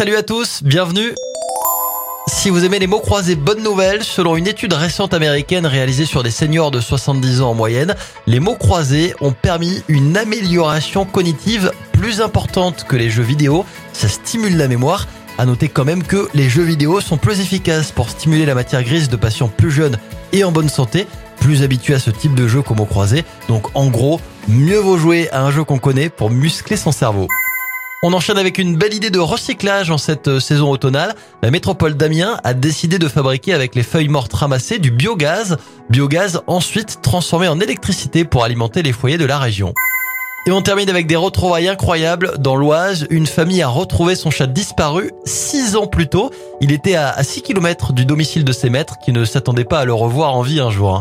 Salut à tous, bienvenue. Si vous aimez les mots croisés, bonne nouvelle. Selon une étude récente américaine réalisée sur des seniors de 70 ans en moyenne, les mots croisés ont permis une amélioration cognitive plus importante que les jeux vidéo. Ça stimule la mémoire. À noter quand même que les jeux vidéo sont plus efficaces pour stimuler la matière grise de patients plus jeunes et en bonne santé, plus habitués à ce type de jeu qu'aux mots croisés. Donc en gros, mieux vaut jouer à un jeu qu'on connaît pour muscler son cerveau. On enchaîne avec une belle idée de recyclage en cette euh, saison automnale. La métropole d'Amiens a décidé de fabriquer avec les feuilles mortes ramassées du biogaz. Biogaz ensuite transformé en électricité pour alimenter les foyers de la région. Et on termine avec des retrouvailles incroyables. Dans l'Oise, une famille a retrouvé son chat disparu six ans plus tôt. Il était à 6 km du domicile de ses maîtres qui ne s'attendaient pas à le revoir en vie un jour.